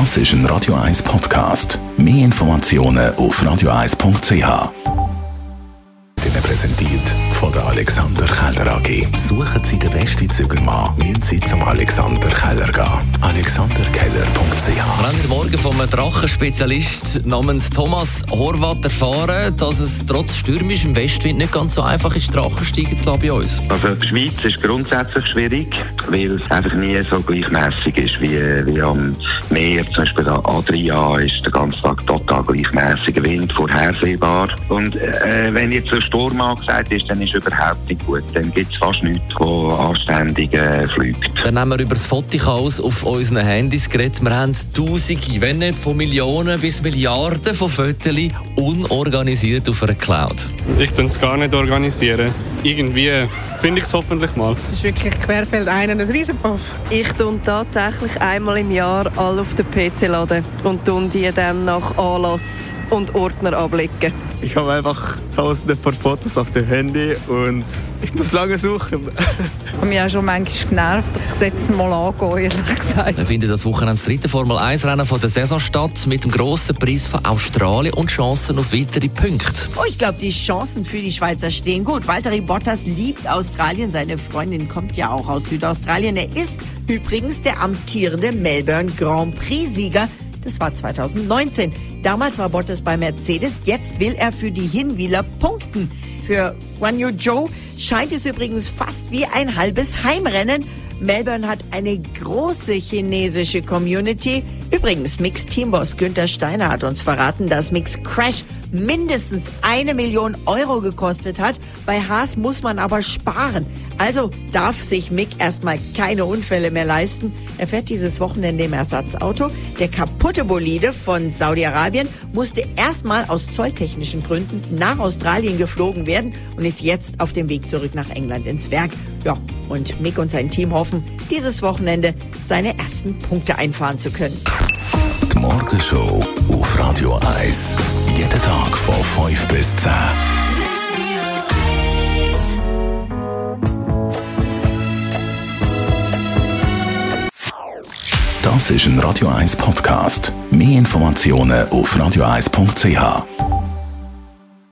Das ist ein Radio 1 Podcast. Mehr Informationen auf radio1.ch. Ihnen präsentiert von der Alexander Keller AG. Suchen Sie den besten Zügelmann, müssen Sie zum Alexander Keller gehen. Von einem Drachenspezialist namens Thomas Horvath erfahren, dass es trotz stürmischem Westwind nicht ganz so einfach ist, Drachen steigen zu lassen bei uns. Also die Schweiz ist grundsätzlich schwierig, weil es einfach nie so gleichmäßig ist wie, wie am Meer. Zum Beispiel an Adria ist der ganze Tag total gleichmäßiger Wind, vorhersehbar. Und äh, wenn jetzt ein Sturm angesagt ist, dann ist überhaupt nicht gut. Dann gibt es fast nichts, wo anständig äh, fliegt. Dann haben wir über das Fotochaos auf unseren Handys geredet. Wir haben Tausende, wenn von Millionen bis Milliarden von Fotos unorganisiert auf einer Cloud. Ich tue es gar nicht organisieren. Irgendwie finde ich es hoffentlich mal. Das ist wirklich querfeld einen ein Riesenpuff. Ich tue tatsächlich einmal im Jahr alle auf den PC laden und tun die dann nach Anlass und Ordner ablegen. Ich habe einfach tausende von Fotos auf dem Handy und ich muss lange suchen. Ich habe mich auch schon manchmal genervt. Ich setze es mal angehen, ehrlich gesagt. Wir finden das Wochenende das dritte Formel 1 Rennen von der Saison statt mit dem grossen Preis von Australien und Chancen auf weitere Punkte. Oh, ich glaube, die Chancen für die Schweizer stehen gut. Valtteri Bottas liebt Australien. Seine Freundin kommt ja auch aus Südaustralien. Er ist übrigens der amtierende Melbourne Grand Prix-Sieger. Das war 2019. Damals war Bottas bei Mercedes. Jetzt will er für die Hinwieler punkten. Für Guan Yu Zhou scheint es übrigens fast wie ein halbes Heimrennen. Melbourne hat eine große chinesische Community. Übrigens, Mix Teamboss Günther Steiner hat uns verraten, dass Mix Crash mindestens eine Million Euro gekostet hat. Bei Haas muss man aber sparen. Also darf sich Mick erstmal keine Unfälle mehr leisten. Er fährt dieses Wochenende im Ersatzauto. Der kaputte Bolide von Saudi-Arabien musste erstmal aus zolltechnischen Gründen nach Australien geflogen werden und ist jetzt auf dem Weg zurück nach England ins Werk. Ja, und Mick und sein Team hoffen, dieses Wochenende seine ersten Punkte einfahren zu können. Die Morgenshow auf Radio 1. Jeden Tag von 5 bis 10. Das ist ein Radio 1 Podcast. Mehr Informationen auf radio1.ch.